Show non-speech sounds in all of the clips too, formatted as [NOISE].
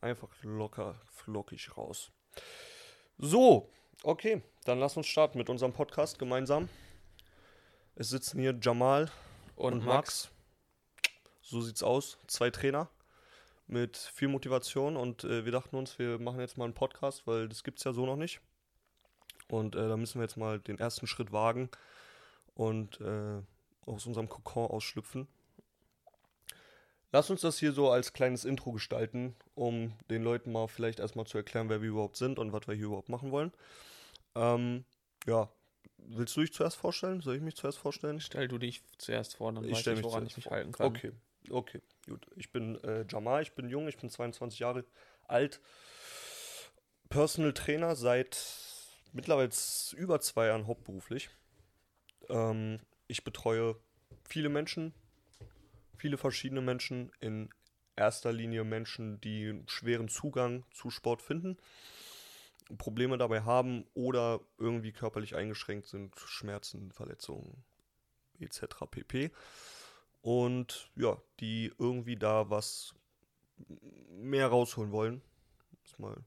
einfach locker, flockig raus. So, okay, dann lass uns starten mit unserem Podcast gemeinsam. Es sitzen hier Jamal Und, und, Max. Max. So sieht's aus. Zwei Trainer mit viel Motivation und äh, wir dachten uns, wir machen jetzt mal einen Podcast, weil das gibt's ja so noch nicht. Und äh, da müssen wir jetzt mal den ersten Schritt wagen und äh, aus unserem Kokon ausschlüpfen. Lass uns das hier so als kleines Intro gestalten, um den Leuten mal vielleicht erstmal zu erklären, wer wir überhaupt sind und was wir hier überhaupt machen wollen. Ähm, ja, willst du dich zuerst vorstellen? Soll ich mich zuerst vorstellen? Stell du dich zuerst vor, dann Ich weiß ich, mich woran ich mich vor. halten kann. Okay, okay, gut. Ich bin äh, Jamal, ich bin jung, ich bin 22 Jahre alt. Personal Trainer seit mittlerweile über zwei Jahren hauptberuflich. Ähm, ich betreue viele Menschen, viele verschiedene Menschen, in erster Linie Menschen, die schweren Zugang zu Sport finden, Probleme dabei haben oder irgendwie körperlich eingeschränkt sind, Schmerzen, Verletzungen etc. pp. Und ja, die irgendwie da was mehr rausholen wollen, um es mal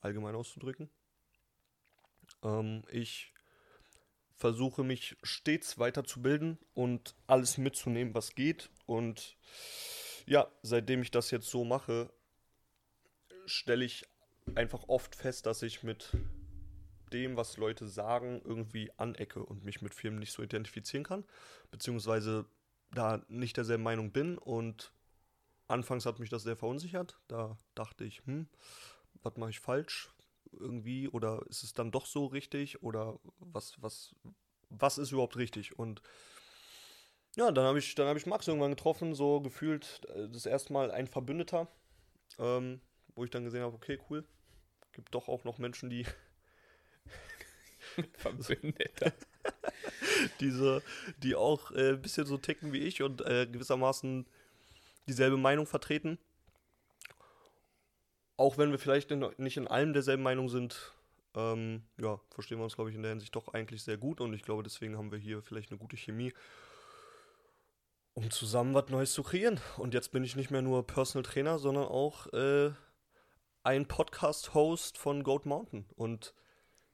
allgemein auszudrücken. Ähm, ich versuche mich stets weiterzubilden und alles mitzunehmen, was geht. Und ja, seitdem ich das jetzt so mache, stelle ich einfach oft fest, dass ich mit dem, was Leute sagen, irgendwie anecke und mich mit Firmen nicht so identifizieren kann, beziehungsweise da nicht derselben Meinung bin. Und anfangs hat mich das sehr verunsichert. Da dachte ich, hm, was mache ich falsch irgendwie? Oder ist es dann doch so richtig? Oder was, was, was ist überhaupt richtig? Und ja, dann habe ich, dann habe ich Max irgendwann getroffen, so gefühlt äh, das erste Mal ein Verbündeter, ähm, wo ich dann gesehen habe, okay, cool. Gibt doch auch noch Menschen, die [LAUGHS] Verbündeter. [LAUGHS] diese, die auch äh, ein bisschen so ticken wie ich und äh, gewissermaßen dieselbe Meinung vertreten. Auch wenn wir vielleicht in, nicht in allem derselben Meinung sind, ähm, ja, verstehen wir uns, glaube ich, in der Hinsicht doch eigentlich sehr gut und ich glaube, deswegen haben wir hier vielleicht eine gute Chemie, um zusammen was Neues zu kreieren. Und jetzt bin ich nicht mehr nur Personal Trainer, sondern auch äh, ein Podcast-Host von Goat Mountain. Und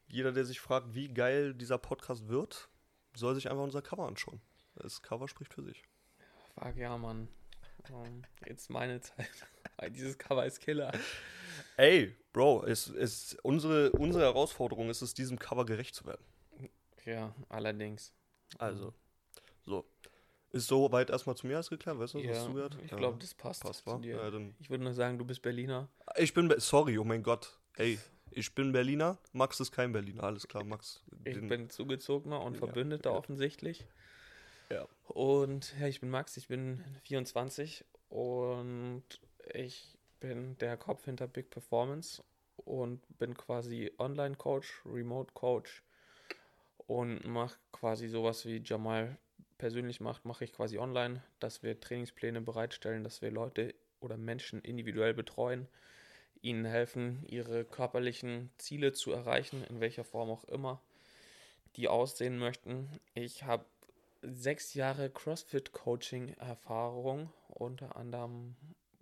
jeder, der sich fragt, wie geil dieser Podcast wird, soll sich einfach unser Cover anschauen. Das Cover spricht für sich. Fuck ja, Mann. Ähm, jetzt meine Zeit. Dieses Cover ist Killer. Ey, Bro, es ist unsere, unsere Herausforderung ist es, diesem Cover gerecht zu werden. Ja, allerdings. Also, so. Ist so weit erstmal zu mir alles geklärt, weißt du, was Ja, du gehört? ich glaube, das passt, passt, zu dir. Ja, Ich würde nur sagen, du bist Berliner. ich bin, Be- sorry, oh mein Gott. Ey, ich bin Berliner, Max ist kein Berliner, alles klar, Max. Ich bin Zugezogener und Verbündeter ja. offensichtlich. Ja. Und ja, ich bin Max, ich bin 24 und ich bin der Kopf hinter Big Performance und bin quasi Online-Coach, Remote-Coach und mache quasi sowas wie Jamal persönlich macht, mache ich quasi online, dass wir Trainingspläne bereitstellen, dass wir Leute oder Menschen individuell betreuen, ihnen helfen, ihre körperlichen Ziele zu erreichen, in welcher Form auch immer die aussehen möchten. Ich habe sechs Jahre CrossFit-Coaching-Erfahrung unter anderem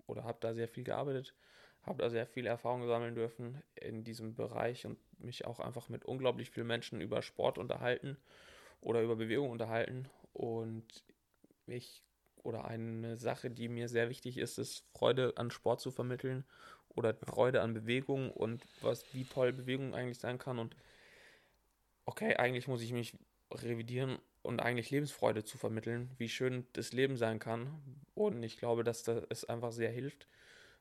oder habe da sehr viel gearbeitet, habe da sehr viel Erfahrung sammeln dürfen in diesem Bereich und mich auch einfach mit unglaublich vielen Menschen über Sport unterhalten oder über Bewegung unterhalten. Und ich oder eine Sache, die mir sehr wichtig ist, ist Freude an Sport zu vermitteln oder Freude an Bewegung und was wie toll Bewegung eigentlich sein kann und okay, eigentlich muss ich mich revidieren und eigentlich Lebensfreude zu vermitteln, wie schön das Leben sein kann. Und ich glaube, dass das es einfach sehr hilft,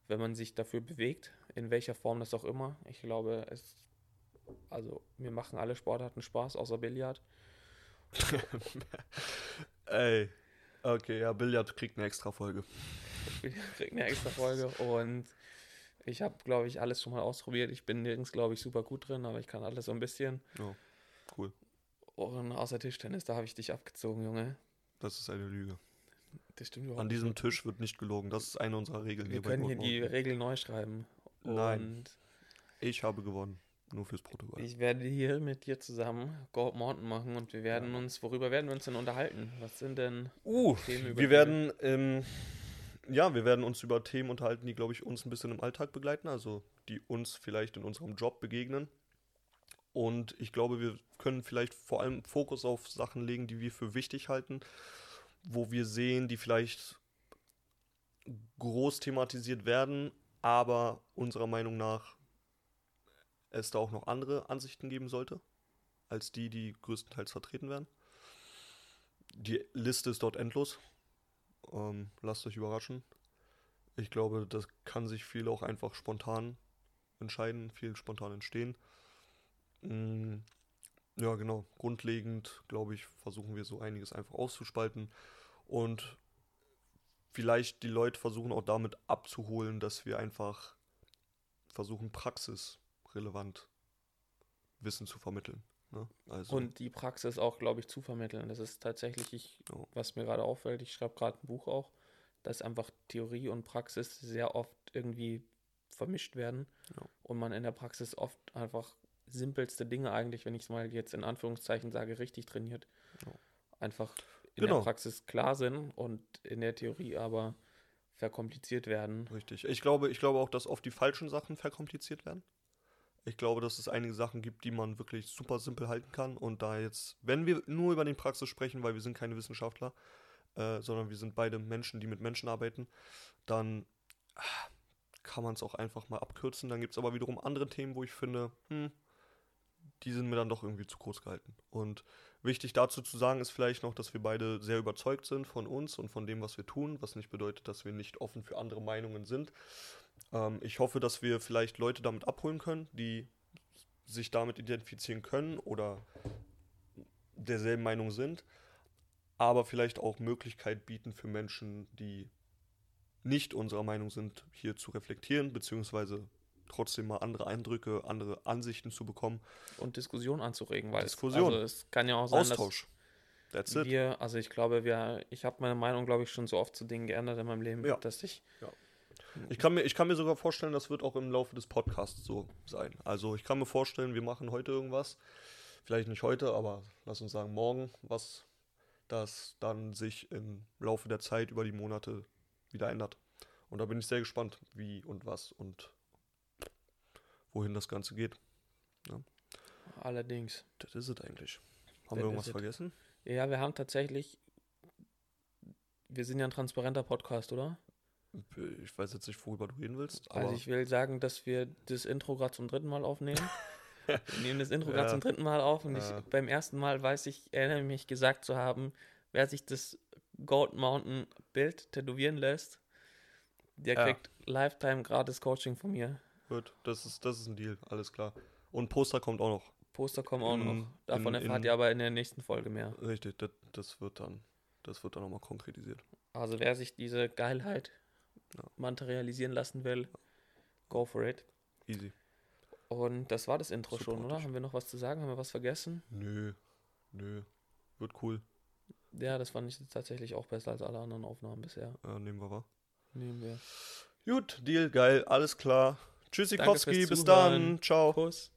wenn man sich dafür bewegt, in welcher Form das auch immer. Ich glaube, es, also mir machen alle Sportarten Spaß, außer Billard. [LAUGHS] Ey, okay, ja, Billard kriegt eine extra Folge. [LAUGHS] Ich krieg eine extra Folge und ich habe, glaube ich, alles schon mal ausprobiert. Ich bin nirgends, glaube ich, super gut drin, aber ich kann alles so ein bisschen. Oh, cool. Und außer Tischtennis, da habe ich dich abgezogen, Junge. Das ist eine Lüge. Das stimmt überhaupt An nicht. diesem Tisch wird nicht gelogen. Das ist eine unserer Regeln. Wir bei können hier die Mountain. Regel neu schreiben. Nein. Und Ich habe gewonnen. Nur fürs Protokoll. ich werde hier mit dir zusammen Gold Mountain machen und wir werden uns, worüber werden wir uns denn unterhalten? Was sind denn Uh, Themen, über die wir werden ähm, ja, wir werden uns über Themen unterhalten, die, glaube ich, uns ein bisschen im Alltag begleiten, also die uns vielleicht in unserem Job begegnen. Und ich glaube, wir können vielleicht vor allem Fokus auf Sachen legen, die wir für wichtig halten, wo wir sehen, die vielleicht groß thematisiert werden, aber unserer Meinung nach es da auch noch andere Ansichten geben sollte, als die, die größtenteils vertreten werden. Die Liste ist dort endlos. Ähm, lasst euch überraschen. Ich glaube, das kann sich viel auch einfach spontan entscheiden, viel spontan entstehen. Mm, ja, genau. Grundlegend, glaube ich, versuchen wir so einiges einfach auszuspalten und vielleicht die Leute versuchen auch damit abzuholen, dass wir einfach versuchen, praxisrelevant Wissen zu vermitteln. Ne? Also und die Praxis auch, glaube ich, zu vermitteln. Das ist tatsächlich, ich, ja. was mir gerade auffällt, ich schreibe gerade ein Buch auch, dass einfach Theorie und Praxis sehr oft irgendwie vermischt werden ja. und man in der Praxis oft einfach simpelste Dinge eigentlich, wenn ich es mal jetzt in Anführungszeichen sage, richtig trainiert. Einfach in genau. der Praxis klar sind und in der Theorie aber verkompliziert werden. Richtig. Ich glaube, ich glaube auch, dass oft die falschen Sachen verkompliziert werden. Ich glaube, dass es einige Sachen gibt, die man wirklich super simpel halten kann. Und da jetzt, wenn wir nur über die Praxis sprechen, weil wir sind keine Wissenschaftler, äh, sondern wir sind beide Menschen, die mit Menschen arbeiten, dann ah, kann man es auch einfach mal abkürzen. Dann gibt es aber wiederum andere Themen, wo ich finde, hm, die sind mir dann doch irgendwie zu kurz gehalten. Und wichtig dazu zu sagen ist vielleicht noch, dass wir beide sehr überzeugt sind von uns und von dem, was wir tun, was nicht bedeutet, dass wir nicht offen für andere Meinungen sind. Ähm, ich hoffe, dass wir vielleicht Leute damit abholen können, die sich damit identifizieren können oder derselben Meinung sind, aber vielleicht auch Möglichkeit bieten für Menschen, die nicht unserer Meinung sind, hier zu reflektieren, beziehungsweise trotzdem mal andere Eindrücke, andere Ansichten zu bekommen. Und Diskussion anzuregen, weil Diskussion. Es, also es kann ja auch sein, Austausch. dass That's wir, it. also ich glaube, wir, ich habe meine Meinung, glaube ich, schon so oft zu Dingen geändert in meinem Leben, ja. dass ich. Ja. Ich kann, mir, ich kann mir sogar vorstellen, das wird auch im Laufe des Podcasts so sein. Also ich kann mir vorstellen, wir machen heute irgendwas. Vielleicht nicht heute, aber lass uns sagen morgen, was das dann sich im Laufe der Zeit über die Monate wieder ändert. Und da bin ich sehr gespannt, wie und was und wohin das Ganze geht. Ja. Allerdings. Das ist es eigentlich. Haben wir irgendwas vergessen? Ja, wir haben tatsächlich. Wir sind ja ein transparenter Podcast, oder? Ich weiß jetzt nicht, worüber du reden willst. also ich will sagen, dass wir das Intro gerade zum dritten Mal aufnehmen. [LAUGHS] wir nehmen das Intro ja. gerade zum dritten Mal auf und ja. ich, beim ersten Mal weiß ich, erinnere mich gesagt zu haben, wer sich das Gold Mountain Bild tätowieren lässt, der kriegt Lifetime gratis Coaching von mir. Gut, das ist, das ist ein Deal, alles klar. Und Poster kommt auch noch. Poster kommen auch in, noch. Davon in, erfahrt in, ihr aber in der nächsten Folge mehr. Richtig, das, das wird dann, das wird dann nochmal konkretisiert. Also wer sich diese Geilheit ja. materialisieren lassen will, go for it. Easy. Und das war das Intro Super schon, oder? Haben wir noch was zu sagen? Haben wir was vergessen? Nö, nö. Wird cool. Ja, das fand ich tatsächlich auch besser als alle anderen Aufnahmen bisher. Ja, nehmen wir wahr. Nehmen wir. Gut, Deal, geil, alles klar. Tschüssikowski, bis dann. Ciao. Kuss.